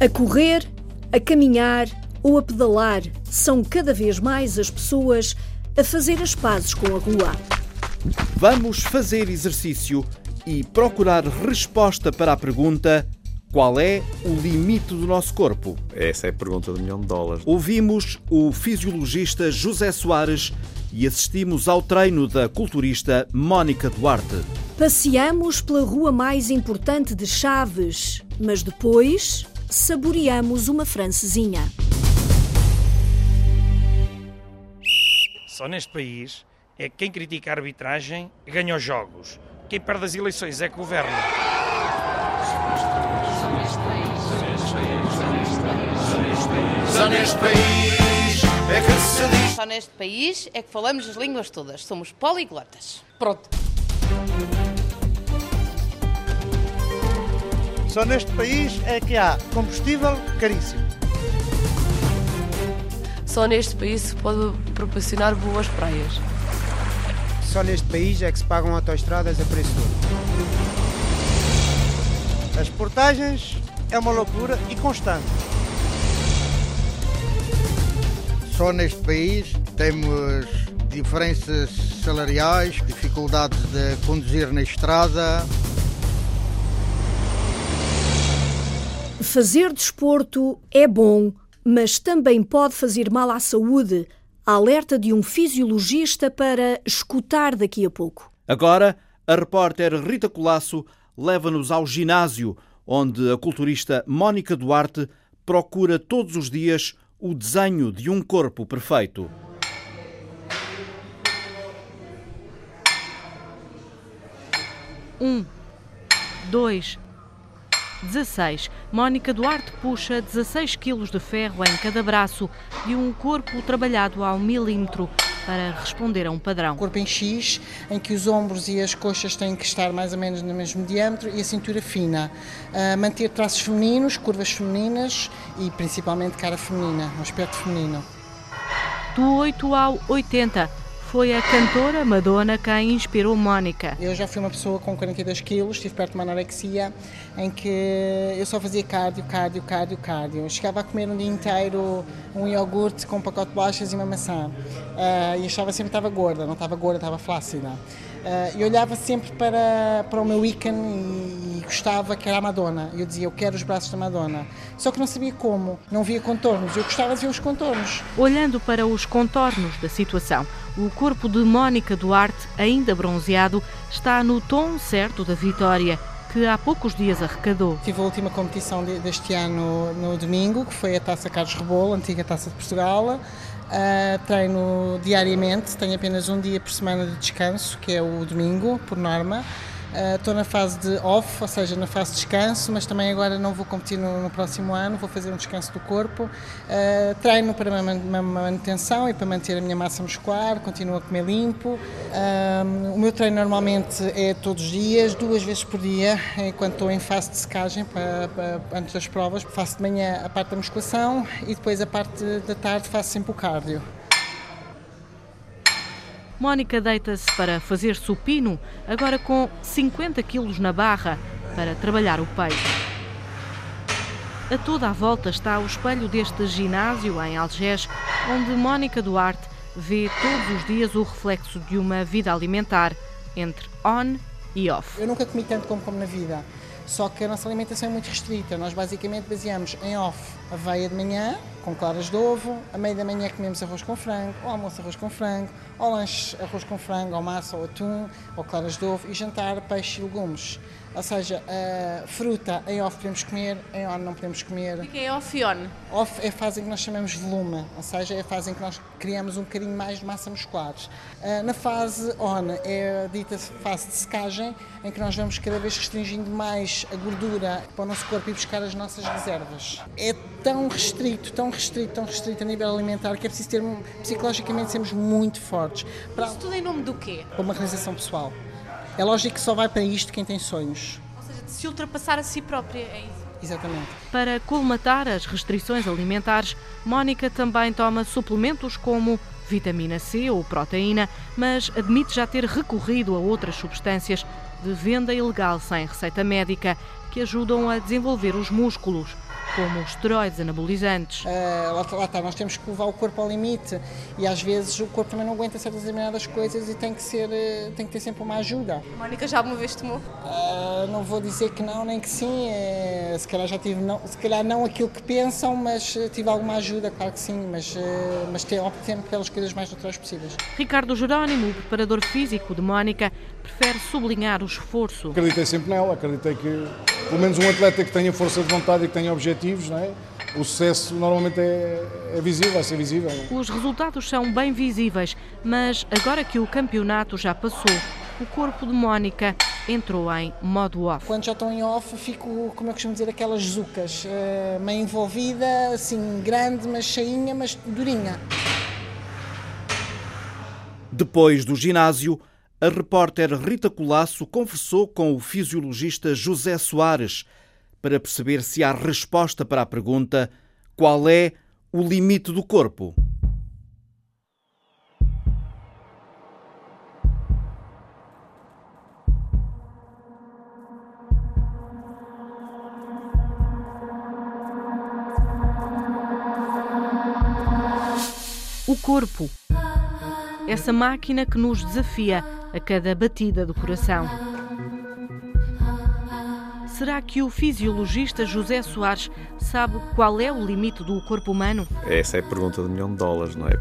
A correr, a caminhar ou a pedalar são cada vez mais as pessoas a fazer as pazes com a rua. Vamos fazer exercício e procurar resposta para a pergunta: qual é o limite do nosso corpo? Essa é a pergunta do milhão de dólares. Ouvimos o fisiologista José Soares e assistimos ao treino da culturista Mónica Duarte. Passeamos pela rua mais importante de Chaves, mas depois saboreamos uma francesinha. Só neste país é que quem critica a arbitragem ganha os jogos. Quem perde as eleições é que governa. Só neste país é que se diz. Só neste país é que falamos as línguas todas. Somos poliglotas. Pronto. Só neste país é que há combustível caríssimo. Só neste país se pode proporcionar boas praias. Só neste país é que se pagam autoestradas a preço todo. As portagens é uma loucura e constante. Só neste país temos diferenças salariais, dificuldades de conduzir na estrada. Fazer desporto é bom, mas também pode fazer mal à saúde. Alerta de um fisiologista para escutar daqui a pouco. Agora, a repórter Rita Colasso leva-nos ao ginásio, onde a culturista Mónica Duarte procura todos os dias o desenho de um corpo perfeito. Um, dois, 16. Mónica Duarte puxa 16 quilos de ferro em cada braço de um corpo trabalhado ao milímetro para responder a um padrão. Corpo em X, em que os ombros e as coxas têm que estar mais ou menos no mesmo diâmetro e a cintura fina. Uh, manter traços femininos, curvas femininas e principalmente cara feminina, um aspecto feminino. Do 8 ao 80, foi a cantora Madonna quem inspirou Mónica. Eu já fui uma pessoa com 42 quilos, estive perto de uma anorexia, em que eu só fazia cardio, cardio, cardio, cardio. Chegava a comer um dia inteiro um iogurte com um pacote de bolachas e uma maçã. Uh, e achava sempre que estava gorda, não estava gorda, estava flácida. Uh, e olhava sempre para, para o meu ícone e, e gostava que era a Madonna. Eu dizia, eu quero os braços da Madonna. Só que não sabia como, não via contornos. Eu gostava de ver os contornos. Olhando para os contornos da situação, o corpo de Mónica Duarte, ainda bronzeado, está no tom certo da vitória que há poucos dias arrecadou. Tive a última competição deste ano no domingo, que foi a Taça Carlos Rebolo, antiga Taça de Portugal. Uh, treino diariamente, tenho apenas um dia por semana de descanso, que é o domingo, por norma. Estou uh, na fase de off, ou seja, na fase de descanso, mas também agora não vou competir no, no próximo ano, vou fazer um descanso do corpo. Uh, treino para uma manutenção e para manter a minha massa muscular, continuo a comer limpo. Uh, o meu treino normalmente é todos os dias, duas vezes por dia, enquanto estou em fase de secagem para, para, antes das provas. Faço de manhã a parte da musculação e depois a parte da tarde faço sempre o cardio. Mónica deita-se para fazer supino, agora com 50 quilos na barra, para trabalhar o peito. A toda a volta está o espelho deste ginásio em Algés, onde Mónica Duarte vê todos os dias o reflexo de uma vida alimentar entre on e off. Eu nunca comi tanto como como na vida. Só que a nossa alimentação é muito restrita. Nós basicamente baseamos em off aveia de manhã, com claras de ovo, a meio da manhã comemos arroz com frango, ou almoço arroz com frango, ou lanche arroz com frango, ou massa, ou atum, ou claras de ovo, e jantar peixe e legumes. Ou seja, a fruta em off podemos comer, em on não podemos comer. O que é off e on? Off é a fase em que nós chamamos volume, ou seja, é a fase em que nós criamos um bocadinho mais de massa muscular. Na fase on é a dita fase de secagem, em que nós vamos cada vez restringindo mais a gordura para o nosso corpo e buscar as nossas reservas. É tão restrito, tão restrito, tão restrito a nível alimentar que é preciso ter, psicologicamente, sermos muito fortes. Para... Isso tudo em nome do quê? Para uma realização pessoal. É lógico que só vai para isto quem tem sonhos. Ou seja, de se ultrapassar a si própria, é isso? Exatamente. Para colmatar as restrições alimentares, Mónica também toma suplementos como vitamina C ou proteína, mas admite já ter recorrido a outras substâncias de venda ilegal sem receita médica que ajudam a desenvolver os músculos, como esteroides anabolizantes. Uh, lá, lá está, nós temos que levar o corpo ao limite e às vezes o corpo também não aguenta certas determinadas coisas e tem que, ser, uh, tem que ter sempre uma ajuda. Mónica já alguma vez tomou? Uh, não vou dizer que não nem que sim, é, se calhar já tive, não, se calhar não aquilo que pensam, mas tive alguma ajuda, claro que sim, mas, mas opto sempre pelas coisas mais naturais possíveis. Ricardo Jerónimo, preparador físico de Mónica, prefere sublinhar o esforço. Acreditei sempre nela, acreditei que pelo menos um atleta que tenha força de vontade e que tenha objetivos, não é? o sucesso normalmente é, é visível, vai ser visível. Não? É? Os resultados são bem visíveis, mas agora que o campeonato já passou, o corpo de Mónica entrou em modo off. Quando já estou em off, fico, como eu costumo dizer, aquelas zucas, uh, meio envolvida, assim, grande, mas cheinha, mas durinha. Depois do ginásio, a repórter Rita Colasso conversou com o fisiologista José Soares para perceber se há resposta para a pergunta: qual é o limite do corpo? O corpo. Essa máquina que nos desafia a cada batida do coração. Será que o fisiologista José Soares sabe qual é o limite do corpo humano? Essa é a pergunta de um milhão de dólares, não é?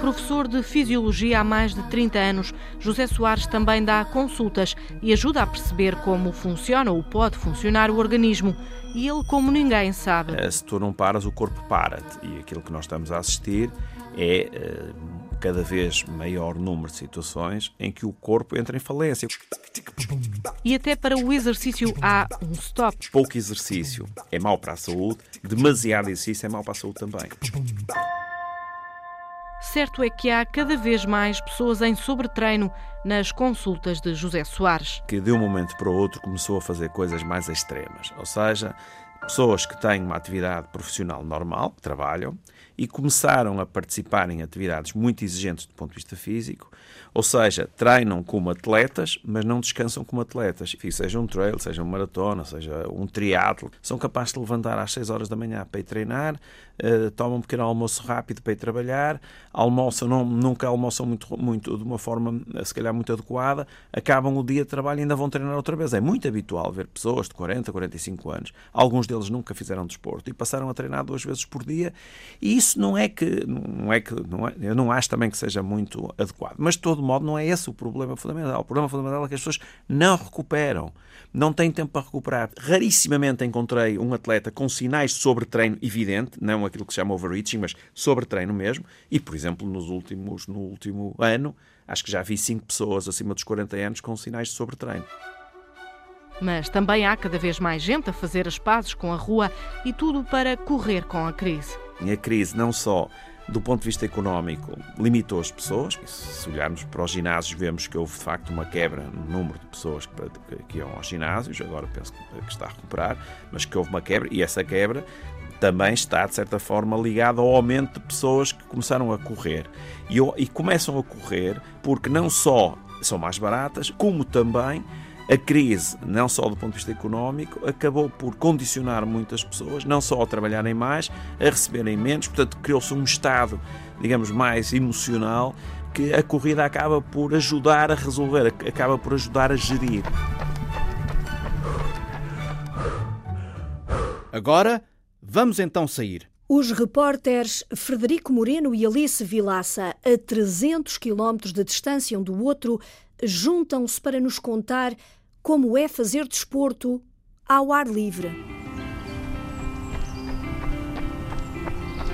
Professor de Fisiologia há mais de 30 anos, José Soares também dá consultas e ajuda a perceber como funciona ou pode funcionar o organismo. E ele, como ninguém sabe. Eh, se tu não paras, o corpo para-te. E aquilo que nós estamos a assistir é uh, cada vez maior número de situações em que o corpo entra em falência. E até para o exercício há um stop. Pouco exercício é mau para a saúde, demasiado exercício é mau para a saúde também. Certo é que há cada vez mais pessoas em sobretreino nas consultas de José Soares. Que de um momento para o outro começou a fazer coisas mais extremas, ou seja, pessoas que têm uma atividade profissional normal, que trabalham, e começaram a participar em atividades muito exigentes do ponto de vista físico, ou seja, treinam como atletas, mas não descansam como atletas. Seja um trail, seja uma maratona, seja um triatlo, são capazes de levantar às 6 horas da manhã para ir treinar, uh, tomam um pequeno almoço rápido para ir trabalhar, almoçam, não, nunca almoçam muito, muito de uma forma, se calhar, muito adequada, acabam o dia de trabalho e ainda vão treinar outra vez. É muito habitual ver pessoas de 40, 45 anos, alguns deles nunca fizeram desporto e passaram a treinar duas vezes por dia, e isso não é que, não é que não é, eu não acho também que seja muito adequado, mas de todo modo não é esse o problema fundamental. O problema fundamental é que as pessoas não recuperam, não têm tempo para recuperar. Rarissimamente encontrei um atleta com sinais de sobretreino evidente, não aquilo que se chama overreaching, mas sobretreino mesmo, e por exemplo, nos últimos, no último ano, acho que já vi cinco pessoas acima dos 40 anos com sinais de sobretreino. Mas também há cada vez mais gente a fazer as pazes com a rua e tudo para correr com a crise. A crise não só do ponto de vista económico limitou as pessoas, se olharmos para os ginásios vemos que houve de facto uma quebra no número de pessoas que, que iam aos ginásios, agora penso que está a recuperar, mas que houve uma quebra e essa quebra também está, de certa forma, ligada ao aumento de pessoas que começaram a correr. E, e começam a correr porque não só são mais baratas, como também a crise, não só do ponto de vista económico, acabou por condicionar muitas pessoas, não só a trabalharem mais, a receberem menos, portanto, criou-se um estado, digamos, mais emocional que a corrida acaba por ajudar a resolver, acaba por ajudar a gerir. Agora, vamos então sair. Os repórteres Frederico Moreno e Alice Vilaça, a 300 quilómetros de distância um do outro, juntam-se para nos contar como é fazer desporto ao ar livre.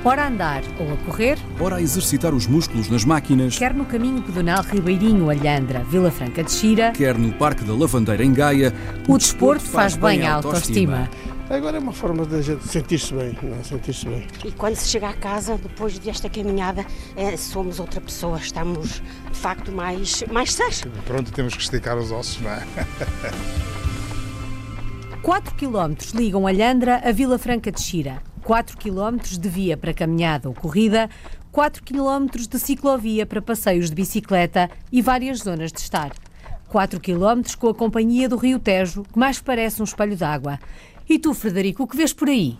Ora andar ou a correr. Ora a exercitar os músculos nas máquinas. Quer no caminho pedonal Ribeirinho Alhandra, Vila Franca de Xira. Quer no Parque da Lavandeira em Gaia. O, o desporto, desporto faz bem à autoestima. autoestima. Agora é uma forma de a gente sentir-se bem, é? sentir-se bem. E quando se chega a casa, depois desta caminhada, é, somos outra pessoa, estamos de facto mais, mais sãs. Pronto, temos que esticar os ossos, não é? 4 km ligam Alhandra a Vila Franca de Xira. 4 km de via para caminhada ou corrida, 4 km de ciclovia para passeios de bicicleta e várias zonas de estar. 4 km com a companhia do Rio Tejo, que mais parece um espelho d'água. E tu, Frederico, o que vês por aí?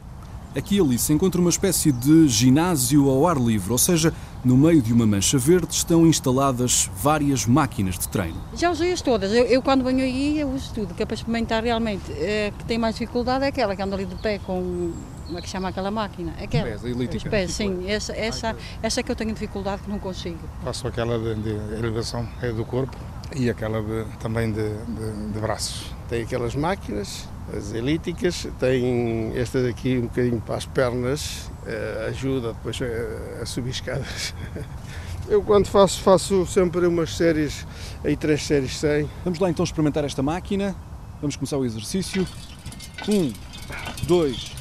Aqui ali se encontra uma espécie de ginásio ao ar livre, ou seja, no meio de uma mancha verde estão instaladas várias máquinas de treino. Já usei-as todas. Eu, eu, quando venho aí eu uso tudo, que é para experimentar realmente. É, que tem mais dificuldade é aquela que anda ali de pé com. Como é que chama aquela máquina? Aquela. Pés, a elítica. Os pés, sim. Essa, essa, essa é que eu tenho dificuldade que não consigo. Faço aquela de, de elevação é do corpo e aquela de, também de, de, de braços. Tem aquelas máquinas, as elíticas, tem esta daqui um bocadinho para as pernas, eh, ajuda depois a, a subir escadas. Eu quando faço, faço sempre umas séries, aí três séries 100. Vamos lá então experimentar esta máquina. Vamos começar o exercício. Um, dois,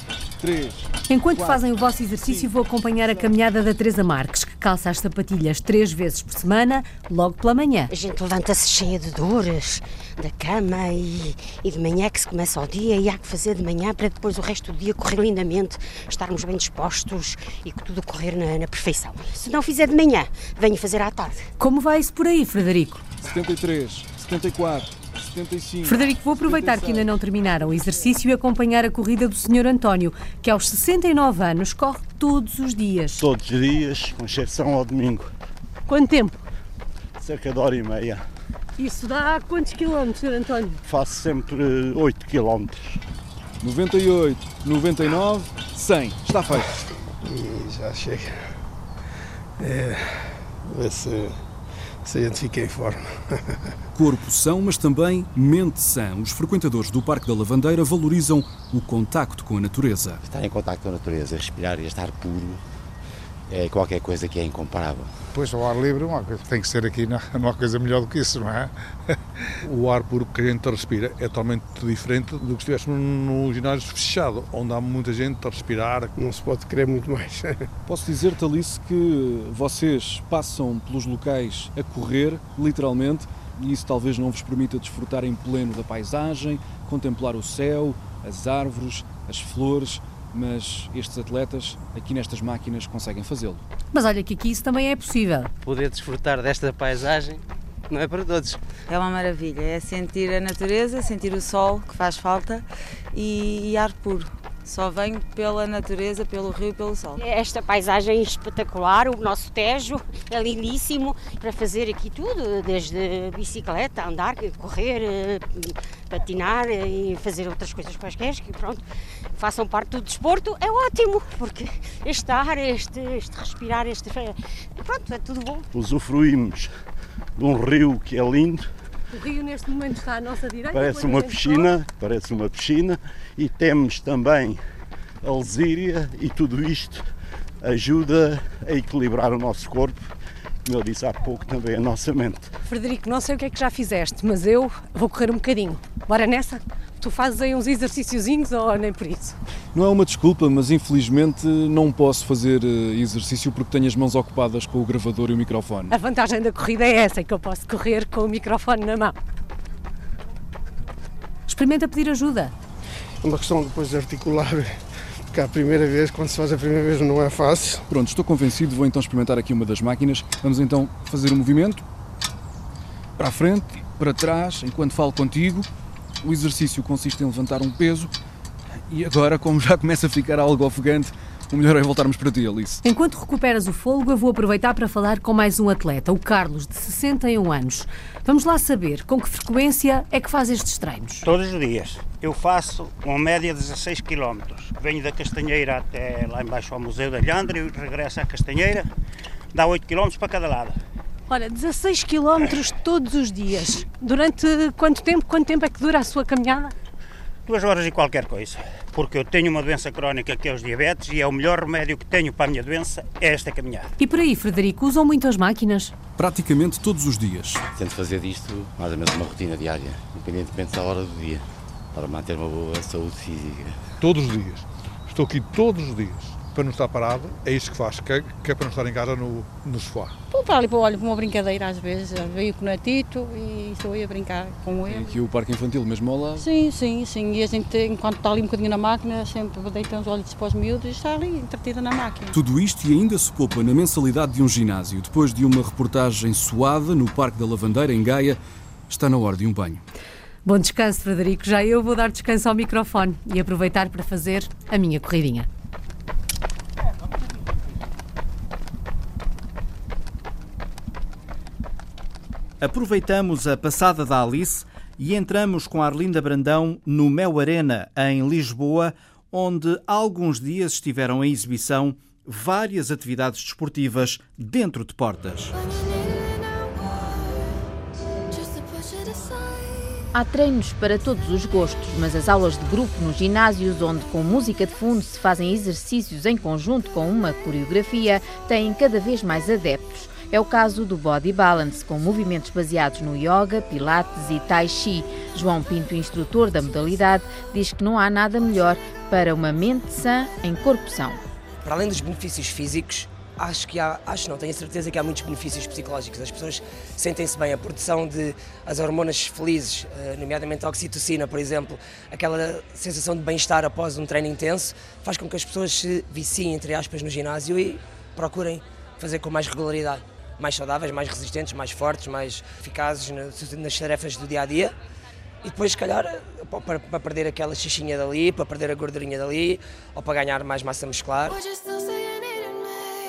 três. Enquanto quatro, fazem o vosso exercício, vou acompanhar a caminhada da Teresa Marques, que calça as sapatilhas três vezes por semana, logo pela manhã. A gente levanta-se cheia de dores da cama e, e de manhã que se começa o dia e há que fazer de manhã para depois o resto do dia correr lindamente, estarmos bem dispostos e que tudo correr na, na perfeição. Se não fizer de manhã, venho fazer à tarde. Como vai isso por aí, Frederico? 73, 74, 75. Frederico, vou aproveitar que ainda não terminaram o exercício e acompanhar a corrida do Sr. António, que aos 69 anos corre todos os dias. Todos os dias, com exceção ao domingo. Quanto tempo? Cerca de hora e meia. Isso dá quantos quilómetros, Sr. António? Faço sempre 8 quilómetros. 98, 99, 100. Está feito. E já chega. É, ver se, se a gente fica em forma. Corpo são, mas também mente sã. Os frequentadores do Parque da Lavandeira valorizam o contacto com a natureza. Estar em contacto com a natureza, respirar e estar puro é qualquer coisa que é incomparável. Pois, ao ar livre, uma coisa, tem que ser aqui, não, não há coisa melhor do que isso, não é? O ar puro que a gente respira é totalmente diferente do que se estivéssemos num ginásio fechado, onde há muita gente a respirar. Não se pode querer muito mais. Posso dizer-te, Alice, que vocês passam pelos locais a correr, literalmente, e isso talvez não vos permita desfrutar em pleno da paisagem, contemplar o céu, as árvores, as flores, mas estes atletas aqui nestas máquinas conseguem fazê-lo. Mas olha que aqui isso também é possível. Poder desfrutar desta paisagem não é para todos. É uma maravilha, é sentir a natureza, sentir o sol que faz falta e, e ar puro. Só venho pela natureza, pelo rio e pelo sol. Esta paisagem espetacular, o nosso Tejo é lindíssimo para fazer aqui tudo, desde bicicleta, andar, correr, eh, patinar e fazer outras coisas quaisquer que pronto, façam parte do desporto, é ótimo, porque este ar, este, este respirar, este pronto, é tudo bom. Usufruímos de um rio que é lindo, O rio neste momento está à nossa direita. parece uma piscina, parece uma piscina e temos também a lesíria e tudo isto ajuda a equilibrar o nosso corpo, como eu disse há pouco também a nossa mente. Frederico, não sei o que é que já fizeste, mas eu vou correr um bocadinho. Bora nessa? Tu fazes aí uns exercíciozinhos ou nem por isso? Não é uma desculpa, mas infelizmente não posso fazer eh, exercício porque tenho as mãos ocupadas com o gravador e o microfone. A vantagem da corrida é essa, é que eu posso correr com o microfone na mão. Experimenta pedir ajuda. É uma questão depois de articular, porque a primeira vez, quando se faz a primeira vez, não é fácil. Pronto, estou convencido, vou então experimentar aqui uma das máquinas. Vamos então fazer o movimento para a frente, para trás, enquanto falo contigo. O exercício consiste em levantar um peso e agora, como já começa a ficar algo ofegante, o melhor é voltarmos para ti, Alice. Enquanto recuperas o fôlego, eu vou aproveitar para falar com mais um atleta, o Carlos, de 61 anos. Vamos lá saber com que frequência é que faz estes treinos. Todos os dias. Eu faço uma média de 16 km. Venho da Castanheira até lá embaixo ao Museu da Lhandra e regresso à Castanheira. Dá 8 km para cada lado. Ora, 16 quilómetros todos os dias. Durante quanto tempo? Quanto tempo é que dura a sua caminhada? Duas horas e qualquer coisa. Porque eu tenho uma doença crónica que é os diabetes e é o melhor remédio que tenho para a minha doença é esta caminhada. E por aí, Frederico, usam muitas máquinas? Praticamente todos os dias. Tento fazer disto mais ou menos uma rotina diária, independentemente da hora do dia, para manter uma boa saúde física. Todos os dias. Estou aqui todos os dias. Para não estar parado, é isto que faz, que é, que é para não estar em casa no, no sofá. Vou para ali para olho para uma brincadeira às vezes. Veio com o Natito e estou aí a brincar com ele. aqui o parque infantil mesmo ao lado. Sim, sim, sim. E a gente, enquanto está ali um bocadinho na máquina, sempre deita uns olhos para os miúdos e está ali entretida na máquina. Tudo isto e ainda se poupa na mensalidade de um ginásio. Depois de uma reportagem suada no Parque da Lavandeira, em Gaia, está na hora de um banho. Bom descanso, Frederico. Já eu vou dar descanso ao microfone e aproveitar para fazer a minha corridinha. Aproveitamos a passada da Alice e entramos com a Arlinda Brandão no Mel Arena, em Lisboa, onde há alguns dias estiveram em exibição várias atividades desportivas dentro de portas. Há treinos para todos os gostos, mas as aulas de grupo nos ginásios, onde com música de fundo se fazem exercícios em conjunto com uma coreografia, têm cada vez mais adeptos. É o caso do Body Balance, com movimentos baseados no yoga, pilates e tai chi. João Pinto, instrutor da modalidade, diz que não há nada melhor para uma mente sã em corpo são. Para além dos benefícios físicos, acho que há, acho não, tenho certeza que há muitos benefícios psicológicos. As pessoas sentem-se bem, a produção de as hormonas felizes, eh, nomeadamente a oxitocina, por exemplo, aquela sensação de bem-estar após um treino intenso, faz com que as pessoas se viciem, entre aspas, no ginásio e procurem fazer com mais regularidade. Mais saudáveis, mais resistentes, mais fortes, mais eficazes nas tarefas do dia a dia. E depois, se calhar, para perder aquela xixinha dali, para perder a gordurinha dali, ou para ganhar mais massa muscular.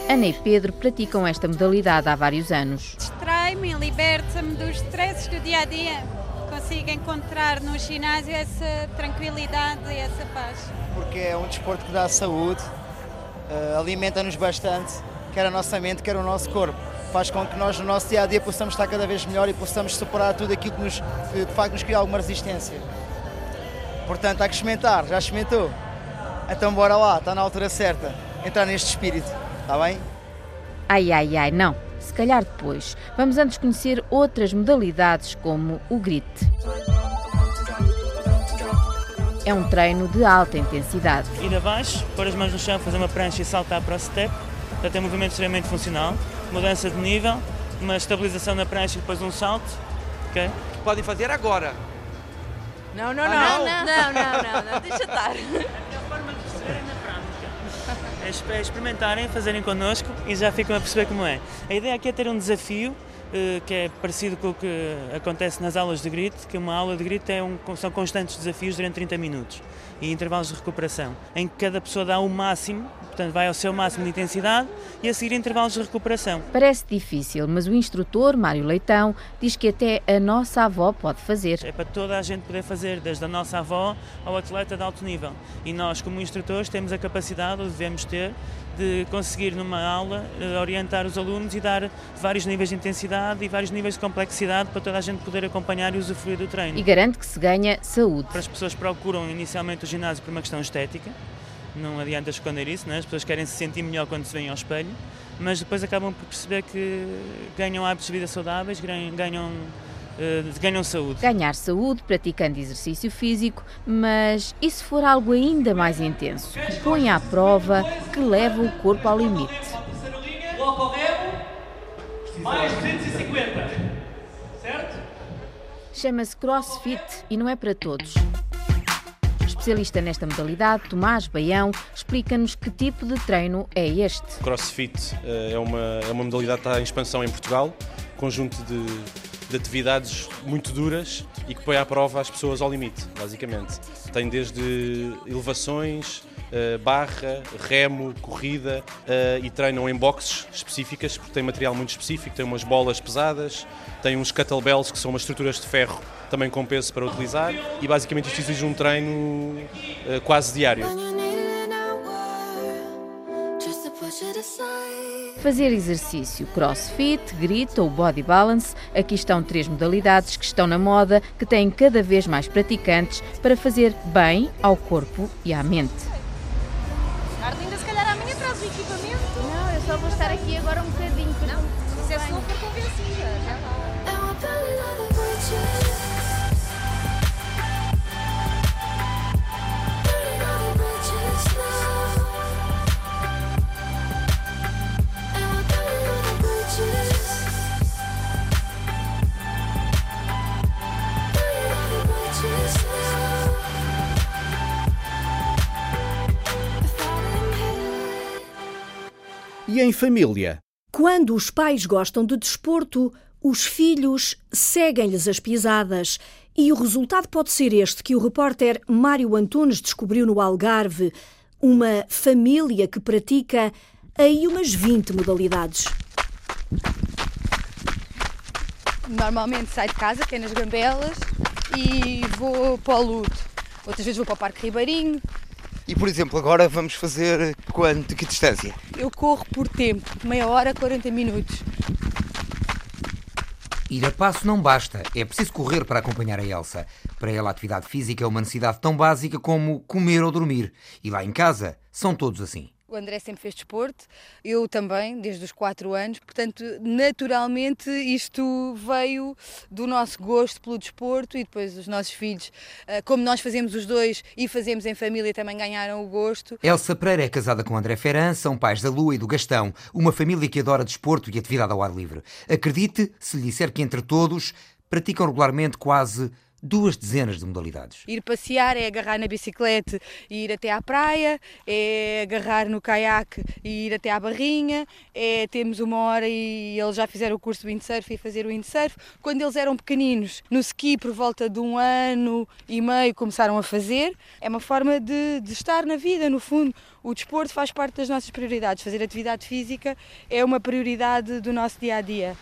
Ana e Pedro praticam esta modalidade há vários anos. Distrai-me, liberta-me dos stresses do dia a dia. Consigo encontrar no ginásio essa tranquilidade e essa paz. Porque é um desporto que dá saúde, uh, alimenta-nos bastante, quer a nossa mente, quer o nosso corpo. Faz com que nós, no nosso dia a dia, possamos estar cada vez melhor e possamos superar tudo aquilo que, nos, que de facto nos cria alguma resistência. Portanto, há que experimentar. Já experimentou? Então, bora lá, está na altura certa. Entrar neste espírito. Está bem? Ai, ai, ai, não. Se calhar depois. Vamos antes conhecer outras modalidades, como o grit. É um treino de alta intensidade. Ir abaixo, pôr as mãos no chão, fazer uma prancha e saltar para o step. Portanto, é um movimento extremamente funcional. Mudança de nível, uma estabilização na prancha e depois um salto. Okay? Podem fazer agora. Não, não, ah, não. Não, não, não, não, não, deixa estar. é experimentarem, fazerem connosco e já ficam a perceber como é. A ideia aqui é ter um desafio eh, que é parecido com o que acontece nas aulas de grito, que uma aula de grito é um, são constantes desafios durante 30 minutos e intervalos de recuperação, em que cada pessoa dá o máximo, portanto vai ao seu máximo de intensidade e a seguir intervalos de recuperação. Parece difícil, mas o instrutor, Mário Leitão, diz que até a nossa avó pode fazer. É para toda a gente poder fazer, desde a nossa avó ao atleta de alto nível. E nós, como instrutores, temos a capacidade, ou devemos ter, de conseguir numa aula eh, orientar os alunos e dar vários níveis de intensidade e vários níveis de complexidade para toda a gente poder acompanhar e usufruir do treino. E garante que se ganha saúde. As pessoas procuram inicialmente o ginásio por uma questão estética, não adianta esconder isso, né? as pessoas querem se sentir melhor quando se veem ao espelho, mas depois acabam por perceber que ganham hábitos de vida saudáveis, ganham eh, ganham saúde. Ganhar saúde praticando exercício físico, mas e se for algo ainda mais intenso, que põe à prova, que leva o corpo ao limite? mais 250, certo? Chama-se CrossFit e não é para todos. Especialista nesta modalidade, Tomás Baião, explica-nos que tipo de treino é este. CrossFit eh, é uma, é uma modalidade que está em expansão em Portugal, conjunto de de atividades muito duras e que põe à prova as pessoas ao limite, basicamente. Tem desde elevações, eh, barra, remo, corrida eh, e treinam em boxes específicas, porque tem material muito específico, tem umas bolas pesadas, tem uns kettlebells que são umas estruturas de ferro também com peso para utilizar e basicamente isto exige um treino eh, quase diário. Fazer exercício, crossfit, grito ou body balance, aqui estão três modalidades que estão na moda, que têm cada vez mais praticantes para fazer bem ao corpo e à mente. Arlinda, se calhar amanhã traz o equipamento. Não, eu só vou estar aqui agora um bocadinho. Não, se é for convencida, já E em família? Quando os pais gostam de desporto, os filhos seguem-lhes as pisadas. E o resultado pode ser este que o repórter Mário Antunes descobriu no Algarve: uma família que pratica aí umas 20 modalidades. Normalmente saio de casa, que é nas Gambelas, e vou para o Luto. Outras vezes vou para o Parque Ribeirinho. E por exemplo, agora vamos fazer quanto, que distância? Eu corro por tempo, meia hora, 40 minutos. Ir a passo não basta, é preciso correr para acompanhar a Elsa. Para ela, a atividade física é uma necessidade tão básica como comer ou dormir. E lá em casa, são todos assim. O André sempre fez desporto, eu também, desde os 4 anos, portanto, naturalmente isto veio do nosso gosto pelo desporto e depois os nossos filhos, eh, como nós fazemos os dois e fazemos em família, também ganharam o gosto. Elsa Pereira é casada com André Ferran, são pais da Lua e do Gastão, uma família que adora desporto e atividade ao ar livre. Acredite se lhe disser que entre todos praticam regularmente quase duas dezenas de modalidades. Ir passear é agarrar na bicicleta e ir até à praia, é agarrar no caiaque e ir até à barrinha, é temos uma hora e eles já fizeram o curso de windsurf e fazer o windsurf. Quando eles eram pequeninos, no ski por volta de um ano e meio começaram a fazer. É uma forma de, de estar na vida, no fundo. O desporto faz parte das nossas prioridades. Fazer atividade física é uma prioridade do nosso dia a dia.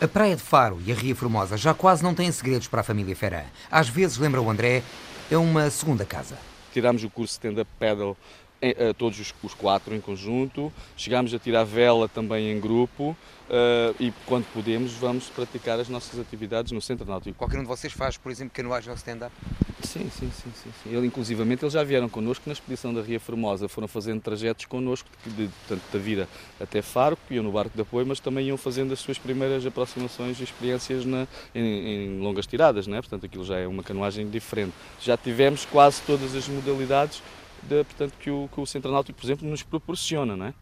A Praia de Faro e a Ria Formosa já quase não têm segredos para a família Ferran. Às vezes, lembra o André, é uma segunda casa. Tirámos o curso de stand-up paddle em, todos os, os, quatro em conjunto, chegámos a tirar vela também em grupo uh, e quando podemos vamos praticar as nossas atividades no Centro Náutico. Qualquer um de vocês faz, por exemplo, canoagem ou stand-up? Sim, sim, sim, sim, sim. Ele, inclusivamente, eles já vieram connosco na expedição da Ria Formosa, foram fazendo trajetos connosco, de, de, tanto da Vira até Faro, que iam no barco de apoio, mas também iam fazendo as suas primeiras aproximações e experiências na, em, em longas tiradas, né? portanto aquilo já é uma canoagem diferente. Já tivemos quase todas as modalidades de, portanto, que o, que o Centro Náutico, por exemplo, nos proporciona. Não é?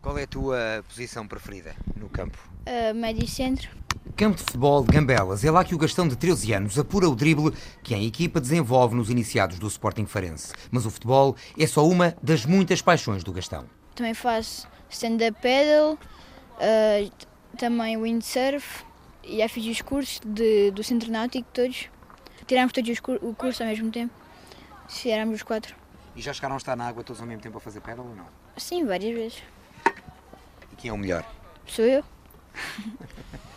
Qual é a tua posição preferida no campo? Uh, médio centro. Campo de futebol de Gambelas. É lá que o Gastão de 13 anos apura o drible que a equipa desenvolve nos iniciados do Sporting Farense. Mas o futebol é só uma das muitas paixões do Gastão. Também faço stand-up paddle, uh, também windsurf e já fiz os cursos de, do Centro Náutico todos. Tiramos todos o curso ao mesmo tempo. Se éramos os quatro. E já chegaram a estar na água todos ao mesmo tempo a fazer pedal ou não? Sim, várias vezes. E quem é o melhor? Sou eu.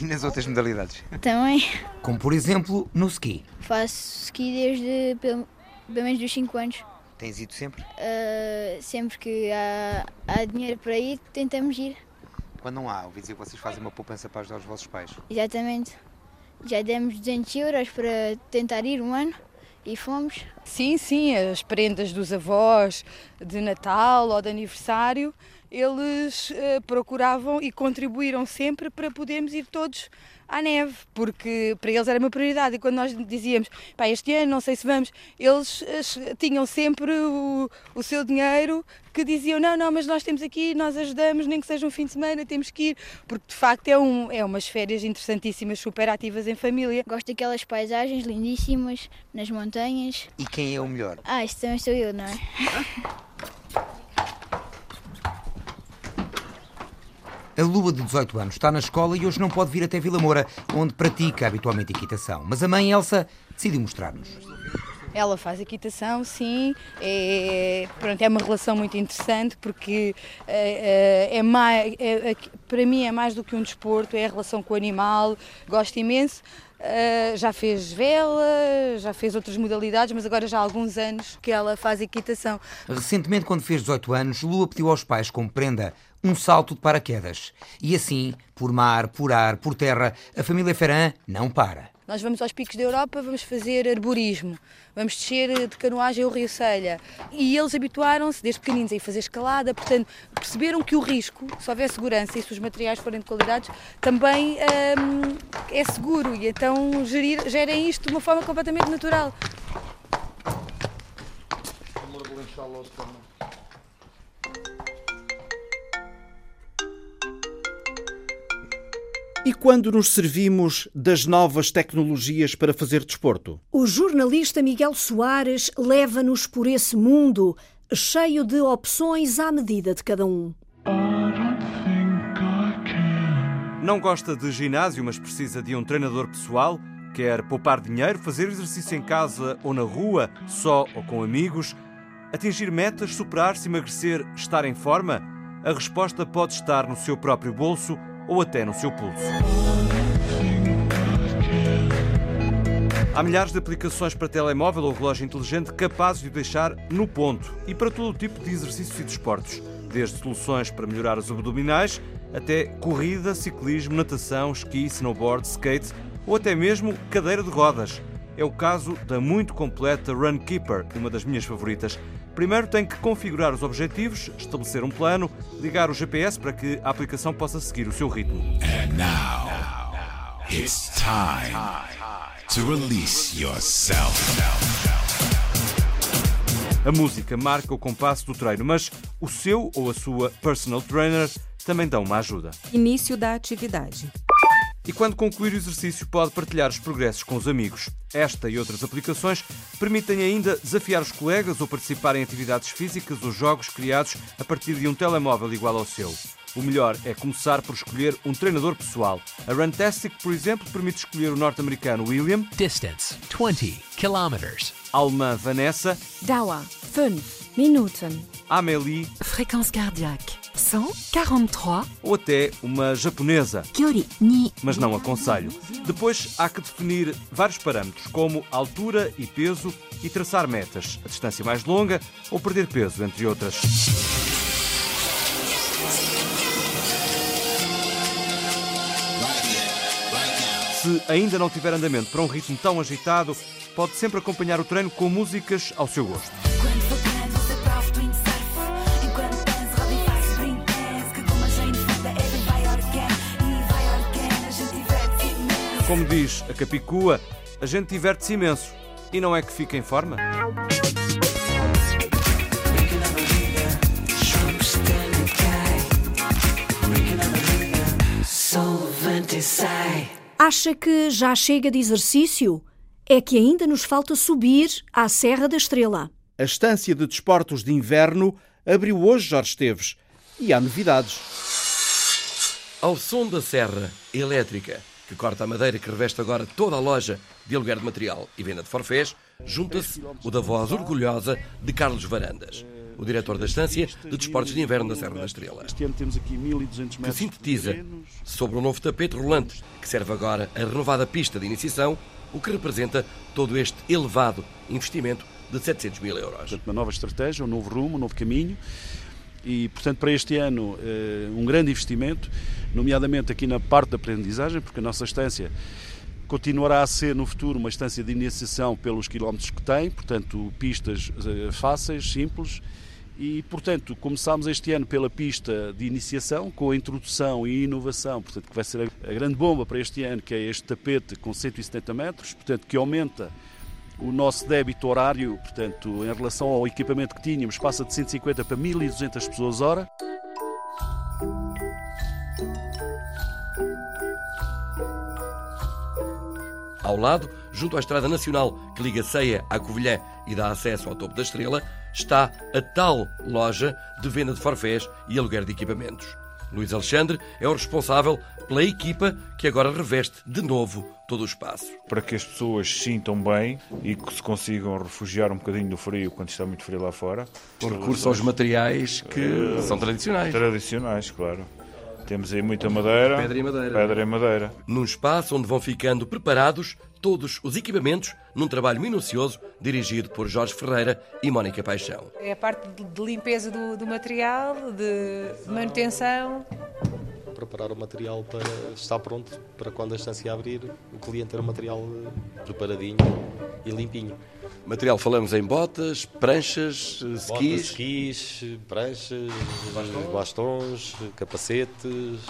e nas outras modalidades? Também. Como por exemplo no ski. Faço ski desde pelo, pelo menos dos 5 anos. Tens ido sempre? Uh, sempre que há, há dinheiro para ir, tentamos ir. Quando não há, ouvi dizer que vocês fazem uma poupança para ajudar os vossos pais. Exatamente. Já demos 200 euros para tentar ir um ano. E fomos. Sim, sim, as prendas dos avós de Natal ou de aniversário, eles uh, procuravam e contribuíram sempre para podermos ir todos à neve, porque para eles era uma prioridade. E quando nós dizíamos, pá, este ano não sei se vamos, eles tinham sempre o, o seu dinheiro que diziam, não, não, mas nós temos aqui, nós ajudamos, nem que seja um fim de semana, temos que ir, porque de facto é, um, é umas férias interessantíssimas, super ativas em família. Gosto daquelas paisagens lindíssimas nas montanhas. E quem é o melhor? Ah, isso também sou eu, não é? A Lua, de 18 anos, está na escola e hoje não pode vir até Vila Moura, onde pratica habitualmente equitação. Mas a mãe, Elsa, decidiu mostrar-nos. Ela faz equitação, sim. É, pronto, é uma relação muito interessante porque é, é mais, é, para mim é mais do que um desporto, é a relação com o animal. Gosto imenso. Uh, já fez vela, já fez outras modalidades, mas agora já há alguns anos que ela faz equitação. Recentemente, quando fez 18 anos, Lua pediu aos pais como prenda um salto de paraquedas. E assim, por mar, por ar, por terra, a família Ferran não para. Nós vamos aos picos da Europa, vamos fazer arborismo, vamos descer de canoagem ao Rio Selha. E eles habituaram-se desde pequeninos a ir fazer escalada, portanto, perceberam que o risco, se houver segurança e se os materiais forem de qualidade, também hum, é seguro. E então gerir, gerem isto de uma forma completamente natural. E quando nos servimos das novas tecnologias para fazer desporto? O jornalista Miguel Soares leva-nos por esse mundo, cheio de opções à medida de cada um. Não gosta de ginásio, mas precisa de um treinador pessoal? Quer poupar dinheiro, fazer exercício em casa ou na rua, só ou com amigos? Atingir metas, superar-se, emagrecer, estar em forma? a resposta pode estar no seu próprio bolso ou até no seu pulso. Há milhares de aplicações para telemóvel ou relógio inteligente capazes de o deixar no ponto e para todo o tipo de exercícios e desportos, desde soluções para melhorar os abdominais até corrida, ciclismo, natação, esqui, snowboard, skate ou até mesmo cadeira de rodas. É o caso da muito completa Runkeeper, uma das minhas favoritas. Primeiro tem que configurar os objetivos, estabelecer um plano, ligar o GPS para que a aplicação possa seguir o seu ritmo. And now, it's time to release yourself. A música marca o compasso do treino, mas o seu ou a sua personal trainer também dão uma ajuda. Início da atividade. E quando concluir o exercício, pode partilhar os progressos com os amigos. Esta e outras aplicações permitem ainda desafiar os colegas ou participar em atividades físicas ou jogos criados a partir de um telemóvel igual ao seu. O melhor é começar por escolher um treinador pessoal. A Runtastic, por exemplo, permite escolher o norte-americano William. Distance 20 kilometers. A alemã Vanessa. Dauer 5 Minuten. Amélie. Fréquence cardiaque 143. Ou até uma japonesa. Kyori ni. Mas não aconselho. Depois há que definir vários parâmetros, como altura e peso, e traçar metas, a distância mais longa ou perder peso, entre outras. Se ainda não tiver andamento para um ritmo tão agitado, pode sempre acompanhar o treino com músicas ao seu gosto. Como diz a Capicua, a gente diverte-se imenso e não é que fica em forma? Acha que já chega de exercício? É que ainda nos falta subir à Serra da Estrela. A estância de desportos de inverno abriu hoje Jorge Esteves e há novidades. Ao som da serra elétrica que corta a madeira que reveste agora toda a loja de aluguer de material e venda de forfés, junta-se o da voz orgulhosa de Carlos Varandas, o diretor da estância de desportos de inverno da Serra da Estrela. Este ano temos aqui 1200 metros. Que sintetiza sobre o novo tapete rolante que serve agora a renovada pista de iniciação, o que representa todo este elevado investimento de 700 mil euros. Portanto, uma nova estratégia, um novo rumo, um novo caminho e, portanto, para este ano, um grande investimento, nomeadamente aqui na parte da aprendizagem, porque a nossa estância continuará a ser no futuro uma estância de iniciação pelos quilómetros que tem, portanto, pistas fáceis, simples. E, portanto, começámos este ano pela pista de iniciação, com a introdução e inovação, portanto, que vai ser a grande bomba para este ano, que é este tapete com 170 metros, portanto, que aumenta o nosso débito horário, portanto, em relação ao equipamento que tínhamos, passa de 150 para 1200 pessoas hora. Ao lado, junto à Estrada Nacional que liga Ceia à Covilhã e dá acesso ao topo da Estrela, está a tal loja de venda de forfés e aluguer de equipamentos. Luís Alexandre é o responsável pela equipa que agora reveste de novo todo o espaço. Para que as pessoas se sintam bem e que se consigam refugiar um bocadinho do frio quando está muito frio lá fora. Com recurso aos materiais que uh, são tradicionais. Tradicionais, claro. Temos aí muita madeira. Pedra e madeira. Pedra e madeira. Num espaço onde vão ficando preparados todos os equipamentos num trabalho minucioso dirigido por Jorge Ferreira e Mónica Paixão. É a parte de limpeza do, do material, de manutenção. Preparar o material para estar pronto para quando a estância abrir, o cliente ter o material preparadinho e limpinho. Material falamos em botas, pranchas, skis. Botas, skis, pranchas, bastões, bastões capacetes,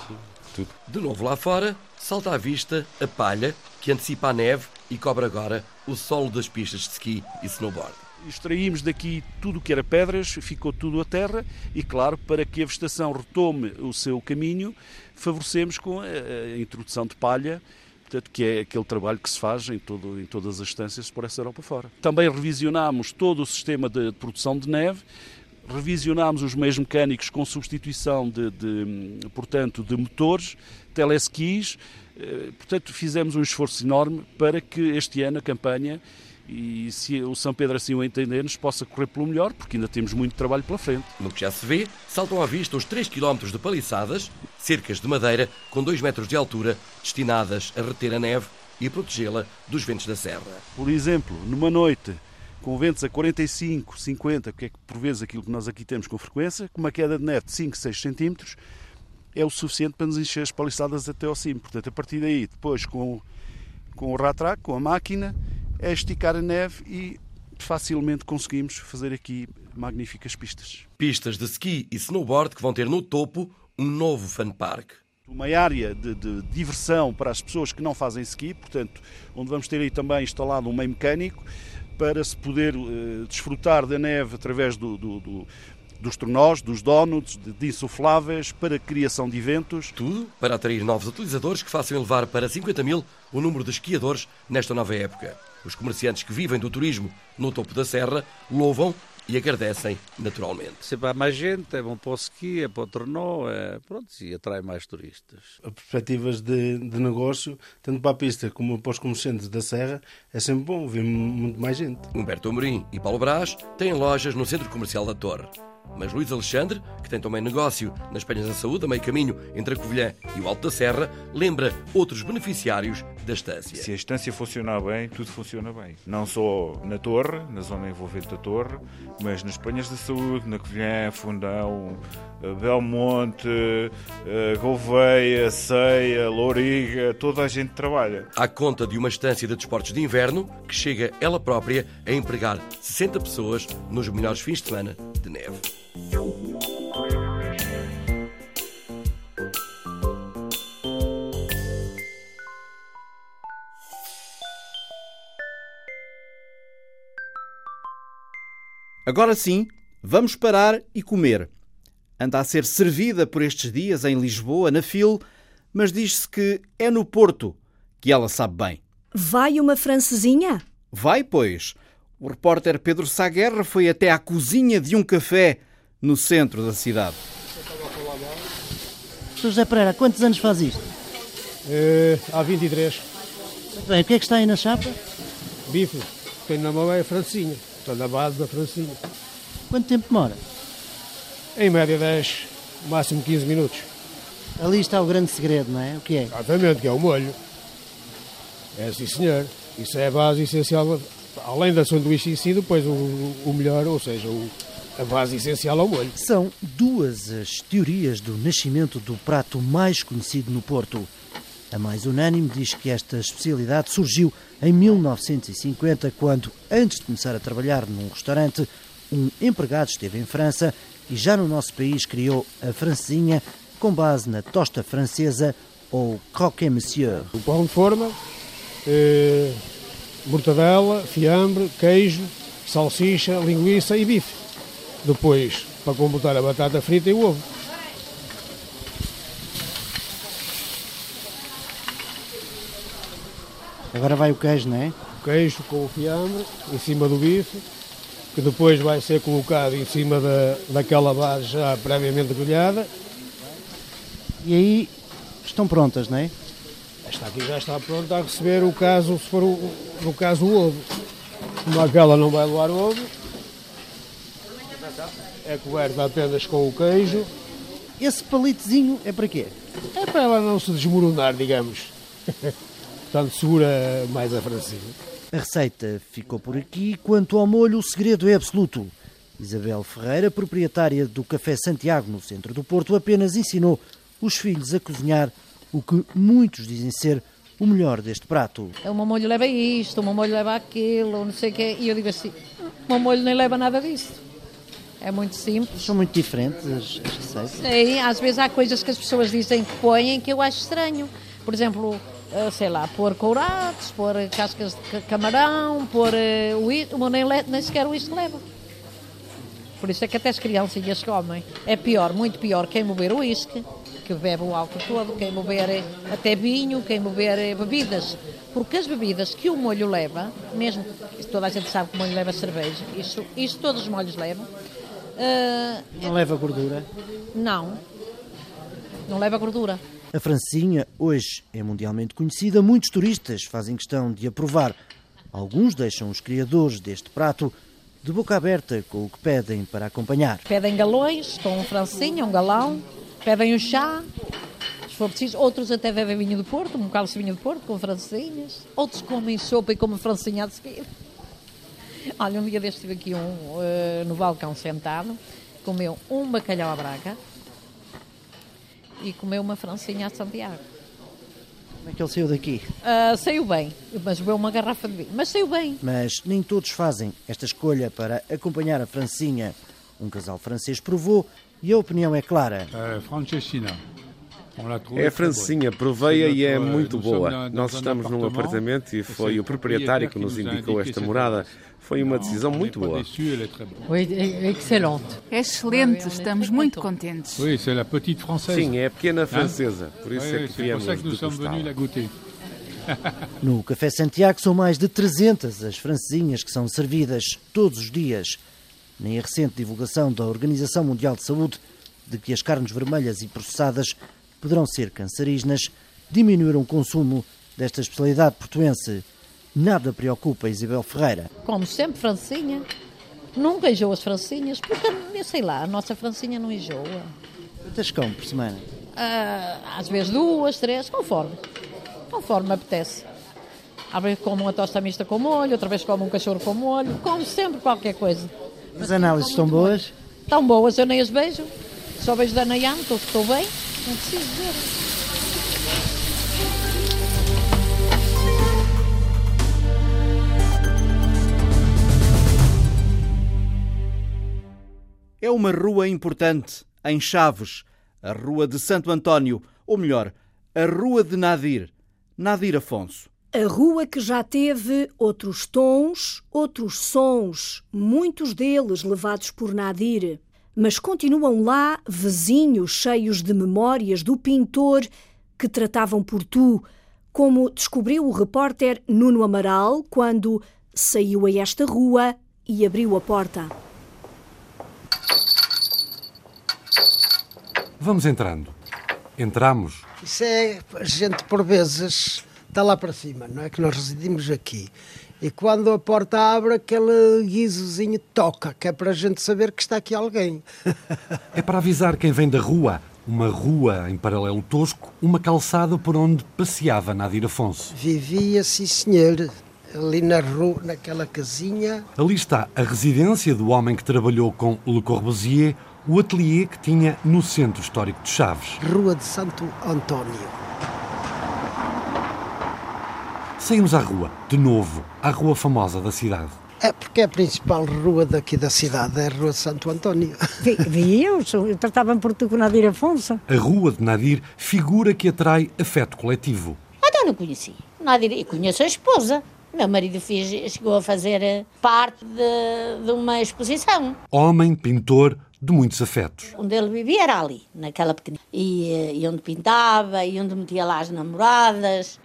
tudo. De novo lá fora, salta à vista a palha que antecipa a neve e cobre agora o solo das pistas de ski e snowboard. Extraímos daqui tudo o que era pedras, ficou tudo a terra e, claro, para que a vegetação retome o seu caminho, favorecemos com a introdução de palha portanto, que é aquele trabalho que se faz em, todo, em todas as estâncias por essa Europa fora. Também revisionámos todo o sistema de produção de neve, revisionámos os meios mecânicos com substituição de, de portanto, de motores, teleskis, portanto, fizemos um esforço enorme para que este ano a campanha e se o São Pedro assim o entender, nos possa correr pelo melhor, porque ainda temos muito trabalho pela frente. No que já se vê, saltam à vista os 3 km de paliçadas, cercas de madeira com 2 metros de altura, destinadas a reter a neve e protegê-la dos ventos da serra. Por exemplo, numa noite com ventos a 45, 50, que é por vezes aquilo que nós aqui temos com frequência, com uma queda de neve de 5, 6 centímetros, é o suficiente para nos encher as paliçadas até ao cimo. Portanto, a partir daí, depois com, com o ratrack, com a máquina, é esticar a neve e facilmente conseguimos fazer aqui magníficas pistas. Pistas de ski e snowboard que vão ter no topo um novo fun park. Uma área de, de, diversão para as pessoas que não fazem ski, portanto, onde vamos ter aí também instalado um meio mecânico para se poder uh, desfrutar da neve através do, do, do dos tornós, dos donuts, de insufláveis, para a criação de eventos. Tudo para atrair novos utilizadores que façam elevar para 50 mil o número de esquiadores nesta nova época. Os comerciantes que vivem do turismo no topo da serra louvam e agradecem naturalmente. Sempre há mais gente, é bom para o ski, é para o tornó, é, pronto, e atrai mais turistas. As perspectivas de, de, negócio, tanto para a pista como para os comerciantes da serra, é sempre bom, ver muito mais gente. Humberto Amorim e Paulo Brás têm lojas no Centro Comercial da Torre. Mas Luís Alexandre, que tem também negócio nas Penhas da Saúde, a meio caminho entre a Covilhã e o Alto da Serra, lembra outros beneficiários da estância. Se a estância funcionar bem, tudo funciona bem. Não só na Torre, na zona envolvente da Torre, mas nas Penhas da Saúde, na Covilhã, Fundão, eh, Belmonte, eh, Gouveia, Ceia, Louriga, toda a gente trabalha. À conta de uma estância de desportos de inverno que chega ela própria a empregar 60 pessoas nos melhores fins de semana de neve. Agora sim, vamos parar e comer. Anda a ser servida por estes dias em Lisboa, na FIL, mas diz-se que é no Porto que ela sabe bem. Vai uma francesinha? Vai, pois. O repórter Pedro Saguerra foi até à cozinha de um café no centro da cidade. José Pereira, quantos anos faz isto? Uh, há 23. Muito bem, o que é que está aí na chapa? Bife. Tenho na mão é a francinha. Estou na base da francinha. Quanto tempo demora? Em média 10, máximo 15 minutos. Ali está o grande segredo, não é? O que é? Exatamente, que é o molho. É sim, senhor. Isso é a base essencial. Além da sanduíche em si, depois o, o melhor, ou seja, o, a base essencial ao molho. São duas as teorias do nascimento do prato mais conhecido no Porto. A mais unânime diz que esta especialidade surgiu em 1950, quando, antes de começar a trabalhar num restaurante, um empregado esteve em França e já no nosso país criou a francesinha com base na tosta francesa ou croquet monsieur. O pão de forma, eh, mortadela, fiambre, queijo, salsicha, linguiça e bife. Depois, para completar a batata frita e o ovo. Agora vai o queijo, não é? O queijo com o fiambre em cima do bife, que depois vai ser colocado em cima da, daquela base já previamente grelhada. E aí estão prontas, não é? Esta aqui já está pronta a receber o caso, se for o, no caso o ovo. Como aquela não vai levar ovo, é coberta apenas com o queijo. Esse palitozinho é para quê? É para ela não se desmoronar, digamos. Portanto, segura mais a francinha. A receita ficou por aqui. Quanto ao molho, o segredo é absoluto. Isabel Ferreira, proprietária do Café Santiago, no centro do Porto, apenas ensinou os filhos a cozinhar o que muitos dizem ser o melhor deste prato. O meu molho leva isto, o meu molho leva aquilo, não sei o quê. E eu digo assim, o meu molho nem leva nada disso. É muito simples. São muito diferentes as, as receitas? Sim, às vezes há coisas que as pessoas dizem que põem que eu acho estranho. Por exemplo, eh, sei lá, pôr courados, pôr cascas de camarão, pôr uh, o nem, nem sequer o isto leva. Por isso é que até as criancinhas comem. É pior, muito pior, quem beber o uísque, que bebe o álcool todo, quem beber eh, até vinho, quem beber bebidas. Porque as bebidas que o molho leva, mesmo toda a gente sabe que o molho leva cerveja, isso, isso todos os molhos levam. Uh, não leva gordura? Não, não leva gordura. A francinha hoje é mundialmente conhecida, muitos turistas fazem questão de a provar. Alguns deixam os criadores deste prato de boca aberta com o que pedem para acompanhar. Pedem galões com um francinho, um galão, pedem o chá, se for preciso. Outros até bebem vinho do Porto, um cálice de vinho do Porto com francinhas. Outros comem sopa e comem francinha a seguir. Olha, um dia deste estive aqui um, uh, no balcão sentado, comeu um bacalhau à braga e comeu uma francinha a Santiago. Como é que ele saiu daqui? Uh, saiu bem, mas bebeu uma garrafa de vinho. Mas saiu bem. Mas nem todos fazem esta escolha para acompanhar a Francinha. Um casal francês provou e a opinião é clara. Uh, Francescina. É a Francinha, provei-a e é muito boa. Nós estamos num apartamento e foi o proprietário que nos indicou esta morada. Foi uma decisão muito boa. É excelente, estamos muito contentes. Sim, é a pequena francesa, por isso é que viemos degustá-la. No Café Santiago são mais de 300 as francesinhas que são servidas todos os dias. Nem a recente divulgação da Organização Mundial de Saúde de que as carnes vermelhas e processadas poderão ser cancerígenas, diminuíram o consumo desta especialidade portuense. Nada preocupa Isabel Ferreira. Como sempre, francinha. Nunca enjoo as francinhas, porque, eu sei lá, a nossa francinha não enjoa. Quantas com por semana? Ah, às vezes duas, três, conforme. Conforme apetece. Às vezes como uma tosta mista com molho, outra vez como um cachorro com molho. Como sempre qualquer coisa. As análises estão boas? Estão boas, eu nem as vejo. Só vejo da Nayane, estou, estou bem. Não preciso ver. É uma rua importante em Chaves, a Rua de Santo António, ou melhor, a Rua de Nadir, Nadir Afonso. A rua que já teve outros tons, outros sons, muitos deles levados por Nadir mas continuam lá vizinhos cheios de memórias do pintor que tratavam por tu, como descobriu o repórter Nuno Amaral quando saiu a esta rua e abriu a porta. Vamos entrando. Entramos. Isso é, a gente por vezes está lá para cima, não é que nós residimos aqui. E quando a porta abre, aquele guizozinho toca, que é para a gente saber que está aqui alguém. é para avisar quem vem da rua. Uma rua em paralelo tosco, uma calçada por onde passeava Nadir Afonso. Vivia, sim senhor, ali na rua, naquela casinha. Ali está a residência do homem que trabalhou com Le Corbusier, o ateliê que tinha no centro histórico de Chaves. Rua de Santo António. Saímos à rua, de novo, à rua famosa da cidade. É porque é a principal rua daqui da cidade, é a Rua Santo António. Vi, vi eu, eu tratava-me por tu com Nadir Afonso. A Rua de Nadir figura que atrai afeto coletivo. Então não conheci. Nadir, e conheço a esposa. Meu marido fez, chegou a fazer eh, parte de, de uma exposição. Homem, pintor, de muitos afetos. Onde ele vivia era ali, naquela pequenina. E, eh, e onde pintava, e onde metia lá as namoradas.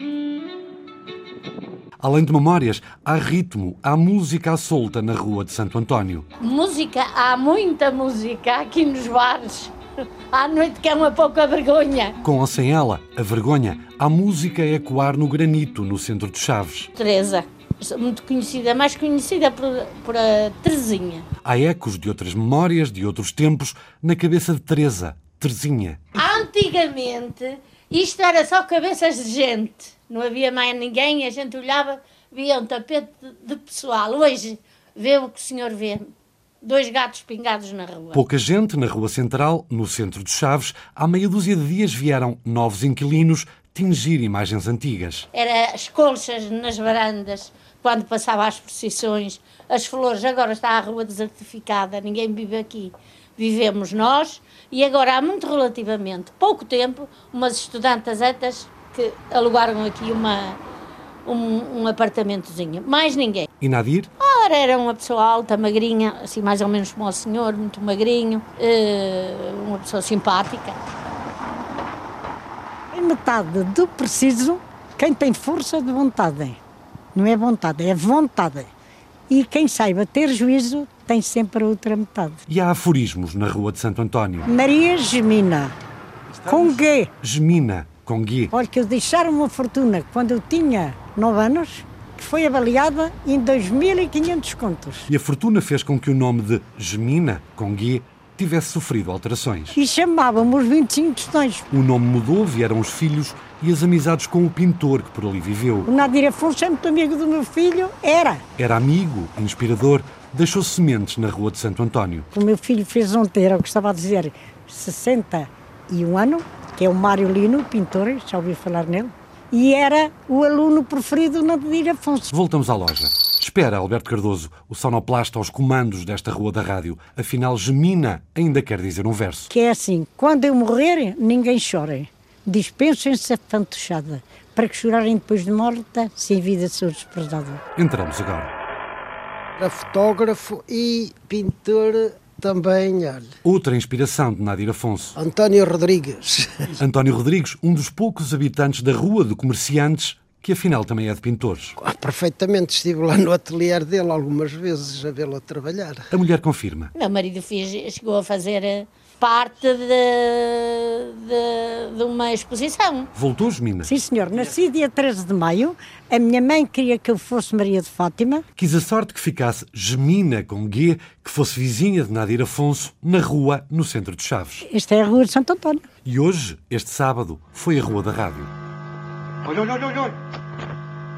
Além de memórias, há ritmo, há música à solta na rua de Santo António. Música, há muita música aqui nos bares. À noite que é uma pouca vergonha. Com ou sem ela, a vergonha, há música a ecoar no granito, no centro de Chaves. Teresa, muito conhecida, mais conhecida por, por a Terezinha. Há ecos de outras memórias, de outros tempos, na cabeça de Teresa, Terezinha. Antigamente, isto era só cabeças de gente não havia mais ninguém, a gente olhava, via um tapete de pessoal. Hoje vê o que o senhor vê. Dois gatos pingados na rua. Pouca gente na rua central, no centro de Chaves. Há meia dúzia de dias vieram novos inquilinos tingir imagens antigas. Era as colchas nas varandas, quando passava as procissões, as flores. Agora está a rua desertificada, ninguém vive aqui. Vivemos nós e agora há muito relativamente pouco tempo, umas estudantes etas que alugaram aqui uma, um, um apartamentozinho. Mais ninguém. E Nadir? Ora, era uma pessoa alta, magrinha, assim mais ou menos como o senhor, muito magrinho, uh, uma pessoa simpática. Em metade do preciso, quem tem força de vontade. Não é vontade, é vontade. E quem saiba ter juízo tem sempre a outra metade. E há aforismos na Rua de Santo António. Maria Gemina. Com G. Gemina com Gui. Olha, que eu deixaram uma fortuna quando eu tinha nove anos, que que foi avaliada em 2.500 contos. E a fortuna fez com que o nome de Gemina, com G, tivesse sofrido alterações. E chamávamos 25 tostões. O nome mudou, vieram os filhos e as amizades com o pintor que por ali viveu. O Nadir Afonso é muito amigo do meu filho, era. Era amigo, inspirador, deixou sementes na Rua de Santo António. O meu filho fez ontem, era o que estava a dizer, 61 ano, que é o Mário Lino, pintor, já ouvi falar nele, e era o aluno preferido do Nadir Afonso. Voltamos à loja. Espera, Alberto Cardoso, o sonoplasta aos comandos desta rua da rádio. Afinal, Gemina ainda quer dizer um verso. Que é assim, quando eu morrer, ninguém chore. Dispensem-se a fantochada, para que chorarem depois de morta, sem vida sou desprezada. Entramos agora. Era fotógrafo e pintor também, olha. Outra inspiração de Nadir Afonso. António Rodrigues. António Rodrigues, um dos poucos habitantes da Rua de Comerciantes, que afinal também é de pintores. Ah, perfeitamente, estive lá no ateliê dele algumas vezes a vê-lo trabalhar. A mulher confirma. Meu marido fez, chegou a fazer eh, parte de, de, de, uma exposição. Voltou, Gemina? Sim, senhor. Nasci dia 13 de maio. A minha mãe queria que eu fosse Maria de Fátima. Quis a sorte que ficasse Gemina com G, que fosse vizinha de Nadir Afonso, na rua, no centro de Chaves. Esta é a rua de Santo António. E hoje, este sábado, foi a rua da rádio. Olha, olha, olha, olha.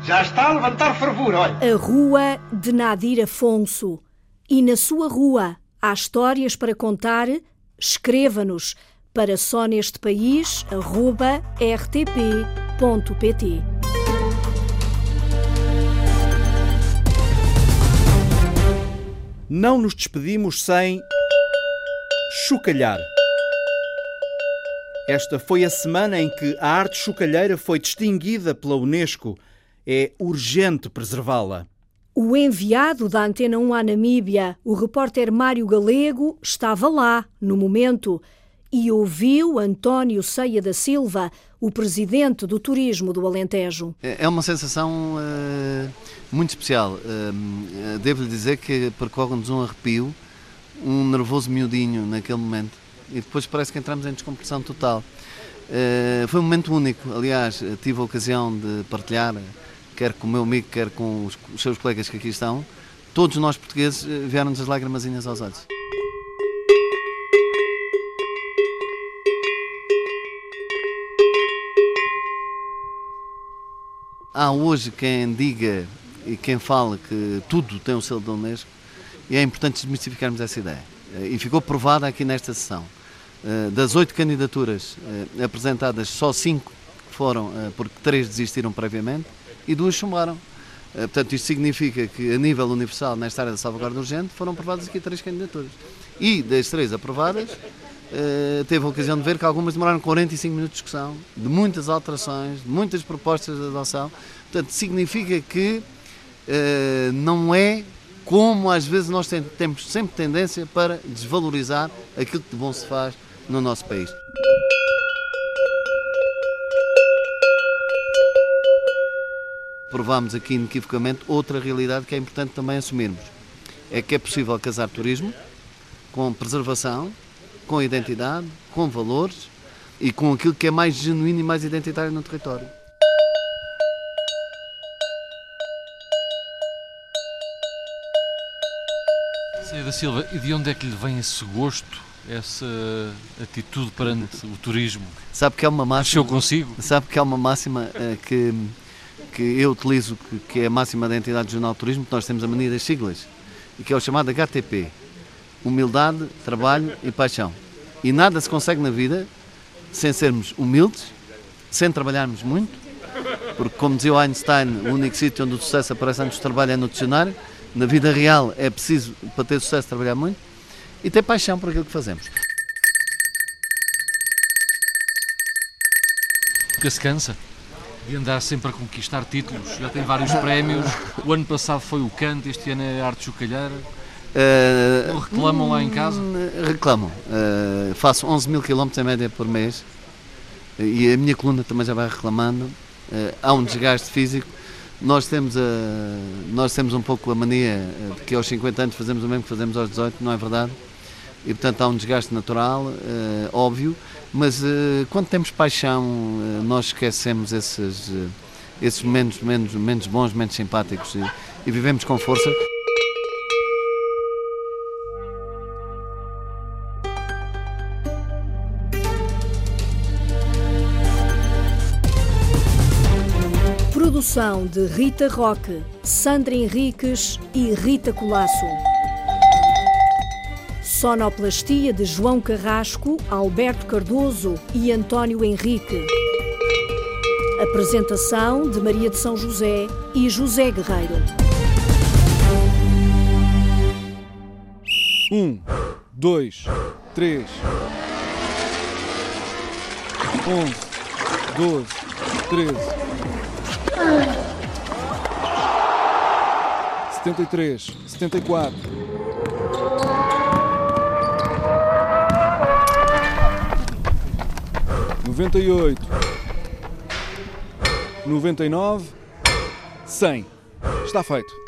Já está a levantar fervura, olha. A rua de Nadir Afonso. E na sua rua há histórias para contar? Escreva-nos para só neste país, rtp.pt. Não nos despedimos sem chocalhar. Esta foi a semana em que a arte chocalheira foi distinguida pela Unesco. É urgente preservá-la. O enviado da Antena 1 à Namíbia, o repórter Mário Galego, estava lá, no momento, e ouviu António Ceia da Silva, o presidente do turismo do Alentejo. É uma sensação uh, muito especial. Uh, Devo-lhe dizer que percorre-nos um arrepio, um nervoso miudinho naquele momento e depois parece que entramos em descompressão total. Uh, foi um momento único, aliás, tive a ocasião de partilhar, quer com o meu amigo, quer com os, os seus colegas que aqui estão, todos nós portugueses eh, vieram-nos as lágrimas aos olhos. Há hoje quem diga e quem fala que tudo tem o selo da Unesco e é importante desmistificarmos essa ideia. Eh, e ficou provada aqui nesta sessão. Eh, das oito candidaturas apresentadas, só cinco foram porque três desistiram previamente e duas chumbaram. Portanto, isto significa que, a nível universal, nesta área da salvaguarda urgente, foram aprovadas aqui três candidaturas. E das três aprovadas, teve a ocasião de ver que algumas demoraram 45 minutos de discussão, de muitas alterações, de muitas propostas de adoção. Portanto, significa que não é como às vezes nós temos sempre tendência para desvalorizar aquilo que de bom se faz no nosso país. Provámos aqui inequivocamente outra realidade que é importante também assumirmos. É que é possível casar turismo com preservação, com identidade, com valores e com aquilo que é mais genuíno e mais identitário no território. da Silva, e de onde é que lhe vem esse gosto, essa atitude perante o turismo? Sabe que é uma máxima. Mexeu consigo? Sabe que é uma máxima uh, que, que eu utilizo, que, que, é a máxima da entidade do Jornal Turismo, que nós temos a mania das siglas, e que é o chamado HTP: Humildade, Trabalho e Paixão. E nada se consegue na vida sem sermos humildes, sem trabalharmos muito, porque, como dizia Einstein, o único sítio onde o sucesso aparece antes do trabalho é no dicionário na vida real é preciso, para ter sucesso, trabalhar muito e ter paixão por aquilo que fazemos. Nunca se cansa de andar sempre a conquistar títulos. Já tem vários prémios. O ano passado foi o canto, este ano é a arte chocalheira. Uh, Não reclamam lá em casa? Hum, reclamam. Uh, faço 11 mil quilómetros em média por mês e a minha coluna também já vai reclamando. Uh, há um desgaste físico nós temos, a, nós temos um pouco a mania de que aos 50 anos fazemos o mesmo que fazemos aos 18, não é verdade? E portanto há um desgaste natural, uh, óbvio, mas uh, quando temos paixão, uh, nós esquecemos esses, esses momentos menos, menos bons, menos simpáticos e, e vivemos com força. Produção de Rita Roque, Sandra Henriques e Rita Colasso. Sonoplastia de João Carrasco, Alberto Cardoso e António Henrique. Apresentação de Maria de São José e José Guerreiro. 1, 2, 3, 11, 12, 13, 73, 74. Noventa e oito, noventa e nove, cem. Está feito.